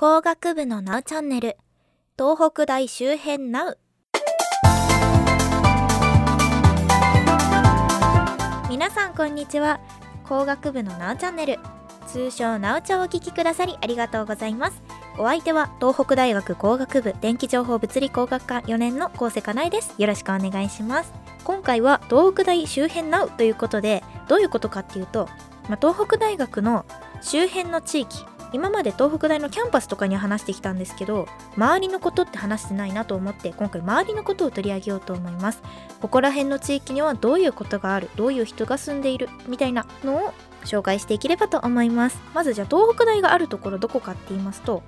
工学部のナウチャンネル。東北大周辺ナウ。皆さんこんにちは。工学部のナウチャンネル。通称ナウチャをお聞きくださりありがとうございます。お相手は東北大学工学部電気情報物理工学科4年の高瀬かなえです。よろしくお願いします。今回は東北大周辺ナウということでどういうことかっていうと、まあ、東北大学の周辺の地域今まで東北大のキャンパスとかに話してきたんですけど周りのことって話してないなと思って今回周りのことを取り上げようと思います。ここら辺の地域にはどういうことがあるどういう人が住んでいるみたいなのを紹介していければと思います。まずじゃあ東北大があるところどこかって言いますと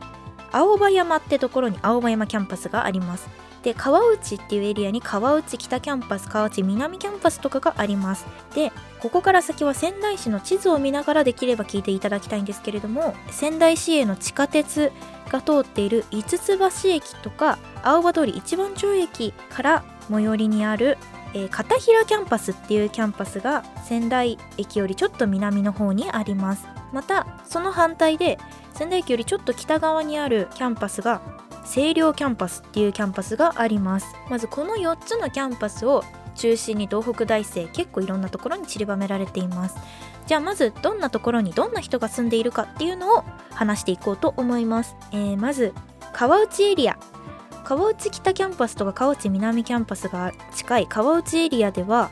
青葉山ってところに青葉山キャンパスがあります。で川内っていうエリアに川内北キャンパス川内南キャンパスとかがあります。でここから先は仙台市の地図を見ながらできれば聞いていただきたいんですけれども仙台市営の地下鉄が通っている五ツ橋駅とか青葉通り一番町駅から最寄りにある、えー、片平キャンパスっていうキャンパスが仙台駅よりちょっと南の方にあります。またその反対で仙台駅よりちょっと北側にあるキャンパスが星陵キャンパスっていうキャンパスがあります。まずこの4つのキャンパスを中心に東北大生結構いろんなところに散りばめられています。じゃあまずどんなところにどんな人が住んでいるかっていうのを話していこうと思います、えー、まず川内エリア。川内北キャンパスとか川内南キャンパスが近い。川内エリアでは、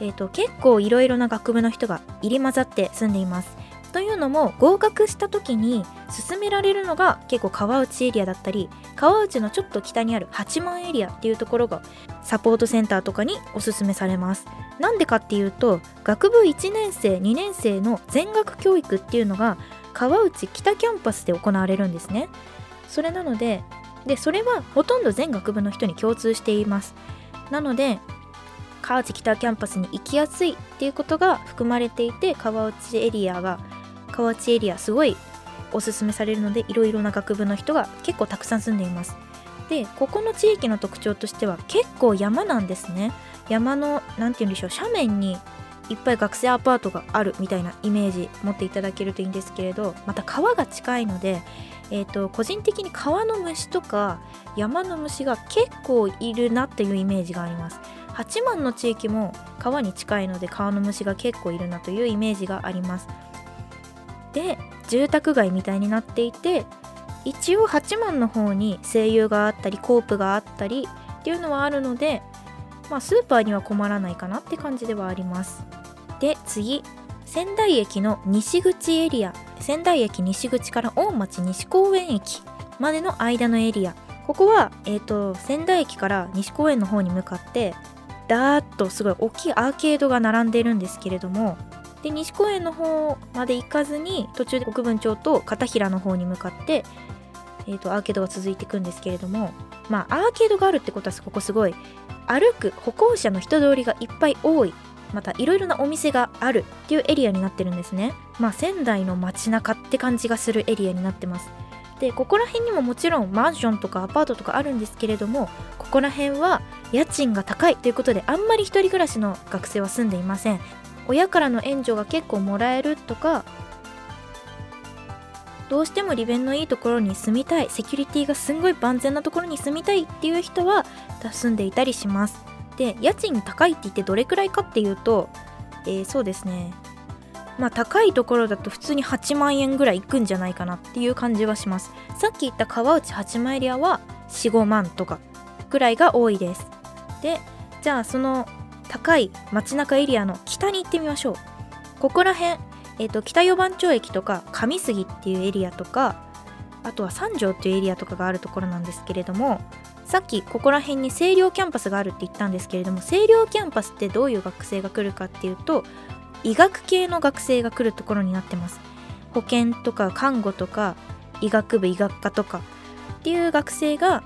えーと、結構いろいろな学部の人が入り混ざって住んでいます。というのも合格した時に勧められるのが結構川内エリアだったり川内のちょっと北にある八幡エリアっていうところがサポートセンターとかにおすすめされます。なんでかっていうと学部1年生2年生の全学教育っていうのが川内北キャンパスで行われるんですね。それなのででそれはほとんど全学部の人に共通しています。なので川内北キャンパスに行きやすいっていうことが含まれていて川内エリアが河内エリアすごいおすすめされるのでいろいろな学部の人が結構たくさん住んでいます。でここの地域の特徴としては結構山なんですね。山の何て言うんでしょう斜面にいっぱい学生アパートがあるみたいなイメージ持っていただけるといいんですけれどまた川が近いので、えーと、個人的に川の虫とか山の虫が結構いるなっていうイメージがあります。八幡の地域も川に近いので川の虫が結構いるなというイメージがあります。で住宅街みたいになっていて一応八幡の方に声優があったりコープがあったりっていうのはあるのでまあスーパーには困らないかなって感じではあります。で次。仙台駅の西口エリア。仙台駅西口から大町西公園駅までの間のエリア。ここは、えーと、仙台駅から西公園の方に向かってダーッとすごい大きいアーケードが並んでいるんですけれどもで西公園の方まで行かずに途中で国分町と片平の方に向かって、えーと、アーケードが続いていくんですけれどもまあアーケードがあるってことはここすごい。歩く歩行者の人通りがいっぱい多い。またいろいろなお店があるっていうエリアになってるんですね。まあ仙台の街中って感じがするエリアになってます。でここら辺にももちろんマンションとかアパートとかあるんですけれどもここら辺は家賃が高いということであんまり一人暮らしの学生は住んでいません。親からの援助が結構もらえるとかどうしても利便のいいところに住みたいセキュリティがすんごい万全なところに住みたいっていう人は住んでいたりします。で家賃高いって言ってどれくらいかっていうと、えー、そうですね。まあ高いところだと普通に8万円ぐらいいくんじゃないかなっていう感じはします。さっき言った川内八幡エリアは45万とかぐらいが多いです。でじゃあその高い街中エリアの北に行ってみましょう。ここら辺、えーと、北四番町駅とか上杉っていうエリアとかあとは三条っていうエリアとかがあるところなんですけれどもさっきここら辺に星陵キャンパスがあるって言ったんですけれども星陵キャンパスってどういう学生が来るかっていうと医学系の学生が来るところになってます。保健とか看護とか医学部医学科とかっていう学生が、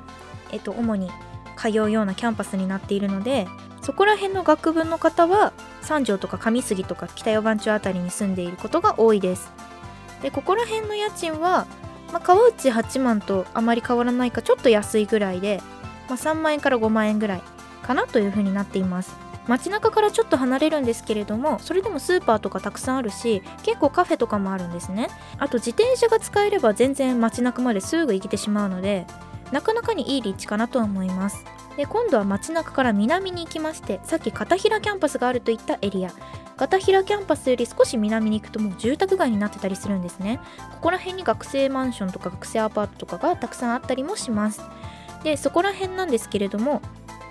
えっと、主に通うようなキャンパスになっているのでそこら辺の学部の方は三条とか上杉とか北四番町辺りに住んでいることが多いです。でここら辺の家賃は、まあ、川内八幡とあまり変わらないかちょっと安いぐらいで、まあ、3万円から5万円ぐらいかなというふうになっています。街中からちょっと離れるんですけれどもそれでもスーパーとかたくさんあるし結構カフェとかもあるんですね。あと自転車が使えれば全然街中まですぐ行けてしまうのでなかなかにいい立地かなとは思います。で今度は街中から南に行きましてさっき片平キャンパスがあるといったエリア。片平キャンパスより少し南に行くともう住宅街になってたりするんですね。ここら辺に学生マンションとか学生アパートとかがたくさんあったりもします。でそこら辺なんですけれども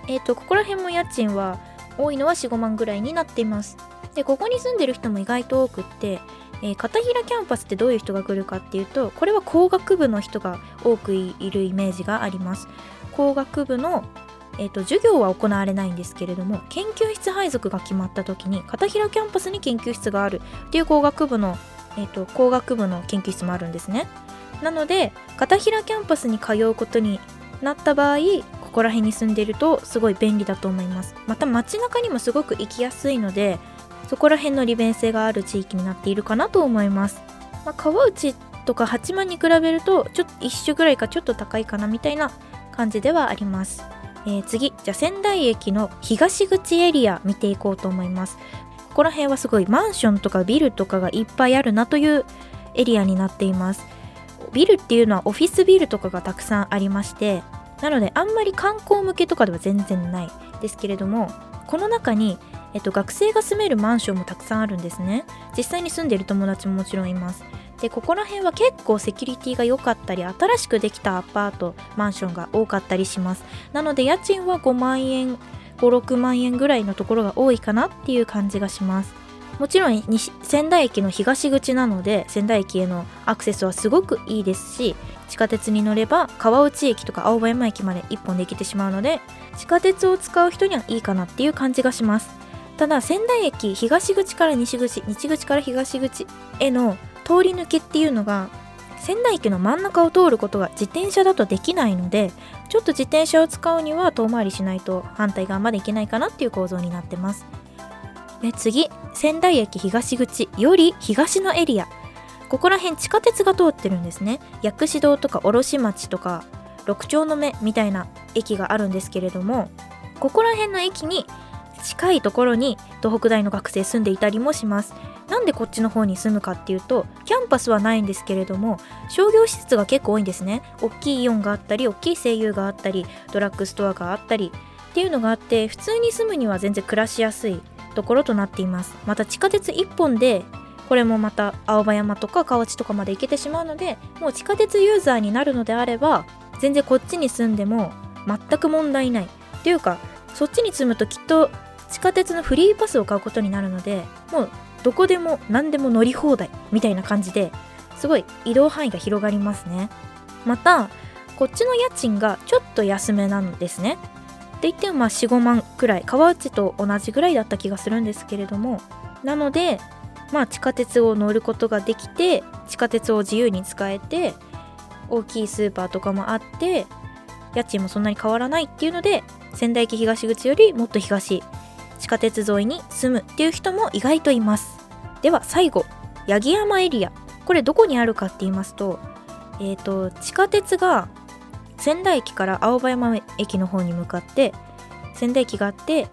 えっ、ー、とここら辺も家賃は多いのは45万ぐらいになっています。でここに住んでる人も意外と多くってえー、片平キャンパスってどういう人が来るかっていうとこれは工学部の人が多くいるイメージがあります。工学部のえーと、授業は行われないんですけれども研究室配属が決まった時に片平キャンパスに研究室があるっていう工学部の、えーと、工学部の研究室もあるんですね。なので片平キャンパスに通うことになった場合ここら辺に住んでるとすごい便利だと思います。また街中にもすごく行きやすいのでそこら辺の利便性がある地域になっているかなと思います、まあ、川内とか八幡に比べるとちょっと一種ぐらいかちょっと高いかなみたいな感じではあります。えー、次じゃあ仙台駅の東口エリア見ていこうと思います。ここら辺はすごいマンションとかビルとかがいっぱいあるなというエリアになっています。ビルっていうのはオフィスビルとかがたくさんありましてなのであんまり観光向けとかでは全然ない。ですけれどもこの中に、えっと、学生が住めるマンションもたくさんあるんですね。実際に住んでいる友達ももちろんいます。でここら辺は結構セキュリティが良かったり新しくできたアパートマンションが多かったりします。なので家賃は5万円56万円ぐらいのところが多いかなっていう感じがします。もちろん仙台駅の東口なので仙台駅へのアクセスはすごくいいですし地下鉄に乗れば川内駅とか青葉山駅まで1本で行けてしまうので地下鉄を使う人にはいいかなっていう感じがします。ただ仙台駅東口から西口西口から東口への通り抜けっていうのが仙台駅の真ん中を通ることが自転車だとできないのでちょっと自転車を使うには遠回りしないと反対側まで行けないかなっていう構造になってます。で次仙台駅東口より東のエリア。ここら辺地下鉄が通ってるんですね。薬師堂とか卸町とか六丁の目みたいな駅があるんですけれどもここら辺の駅に近いところに東北大の学生住んでいたりもします。なんでこっちの方に住むかっていうとキャンパスはないんですけれども商業施設が結構多いんですね。大きいイオンがあったり大きい声優があったりドラッグストアがあったりっていうのがあって普通に住むには全然暮らしやすいところとなっています。また地下鉄1本でこれもまた青葉山とか河内とかまで行けてしまうのでもう地下鉄ユーザーになるのであれば全然こっちに住んでも全く問題ない。っていうかそっちに住むときっと地下鉄のフリーパスを買うことになるのでもうどこでも何でも乗り放題みたいな感じですごい移動範囲が広がりますね。またこっちの家賃がちょっと安めなんですね。って言ってもまあ45万くらい川内と同じぐらいだった気がするんですけれどもなのでまあ地下鉄を乗ることができて地下鉄を自由に使えて大きいスーパーとかもあって家賃もそんなに変わらないっていうので仙台駅東口よりもっと東地下鉄沿いに住むっていう人も意外といます。では最後八木山エリア。これどこにあるかって言いますとえ、ー、と地下鉄が仙台駅から青葉山駅の方に向かって仙台駅があって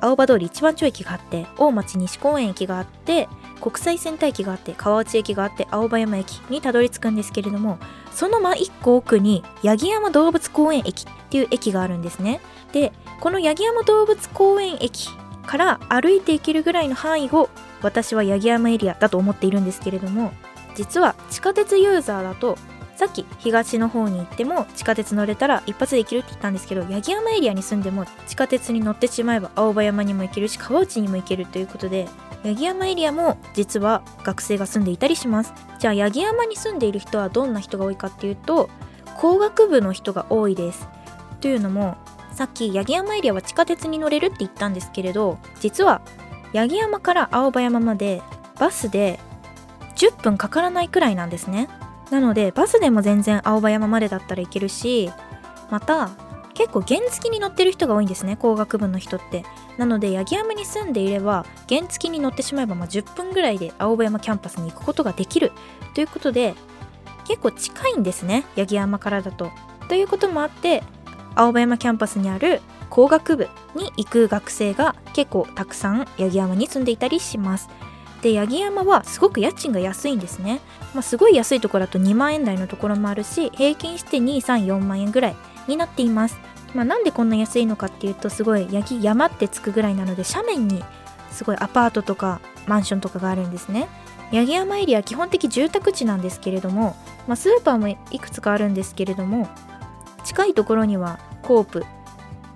青葉通り一番町駅があって大町西公園駅があって国際センター駅があって川内駅があって青葉山駅にたどり着くんですけれどもその真一個奥に八木山動物公園駅っていう駅があるんですね。でこの八木山動物公園駅から歩いて行けるぐらいの範囲を私は八木山エリアだと思っているんですけれども実は地下鉄ユーザーだとさっき東の方に行っても地下鉄乗れたら一発で行けるって言ったんですけど八木山エリアに住んでも地下鉄に乗ってしまえば青葉山にも行けるし川内にも行けるということで八木山エリアも実は学生が住んでいたりします。じゃあ八木山に住んでいる人はどんな人が多いかっていうと工学部の人が多いです。というのもさっき八木山エリアは地下鉄に乗れるって言ったんですけれど実は八木山から青葉山までバスで10分かからないくらいなんですね。なのでバスでも全然青葉山までだったらいけるしまた結構原付に乗ってる人が多いんですね工学部の人って。なので八木山に住んでいれば原付に乗ってしまえばま10分ぐらいで青葉山キャンパスに行くことができる。ということで結構近いんですね八木山からだと。ということもあって青葉山キャンパスにある工学部に行く学生が結構たくさん八木山に住んでいたりします。で八木山はすごく家賃が安いんですね、まあ、すごい安いところだと2万円台のところもあるし平均して234万円ぐらいになっています、まあ、なんでこんな安いのかっていうとすごい八木山ってつくぐらいなので斜面にすごいアパートとかマンションとかがあるんですね。八木山エリア基本的住宅地なんですけれども、まあ、スーパーもいくつかあるんですけれども近いところにはコープ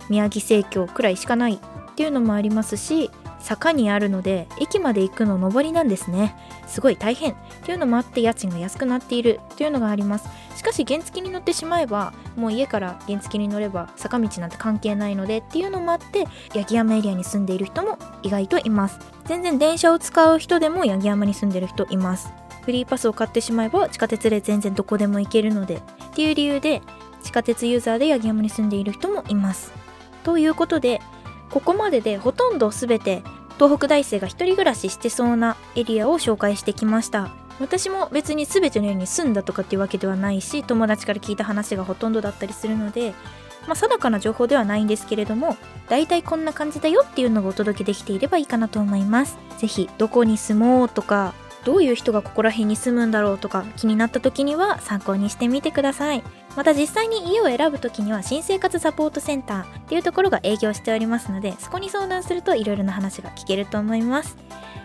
宮城生協くらいしかないっていうのもありますし坂にあるので駅まで行くの上りなんですね。すごい大変。っていうのもあって家賃が安くなっているというのがあります。しかし原付に乗ってしまえばもう家から原付に乗れば坂道なんて関係ないのでっていうのもあって八木山エリアに住んでいる人も意外といます。全然電車を使う人でも八木山に住んでる人います。フリーパスを買ってしまえば地下鉄で全然どこでも行けるのでっていう理由で地下鉄ユーザーで八木山に住んでいる人もいます。ということでここまででほとんど全て東北大生が一人暮らししてそうなエリアを紹介してきました。私も別に全ての家に住んだとかっていうわけではないし友達から聞いた話がほとんどだったりするのでまあ、定かな情報ではないんですけれども大体こんな感じだよっていうのがお届けできていればいいかなと思います。是非どこに住もうとかどういう人がここら辺に住むんだろうとか気になった時には参考にしてみてください。また実際に家を選ぶ時には新生活サポートセンターっていうところが営業しておりますのでそこに相談するといろいろな話が聞けると思います。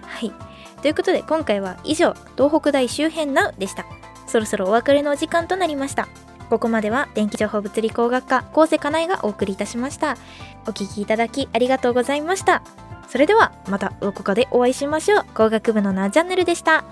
はい。ということで今回は以上東北大周辺 NOW でしたそろそろお別れのお時間となりました。ここまでは電気情報物理工学科高瀬かなえがお送りいたしました。お聴きいただきありがとうございました。それではまたどこかでお会いしましょう。工学部のなチャンネルでした。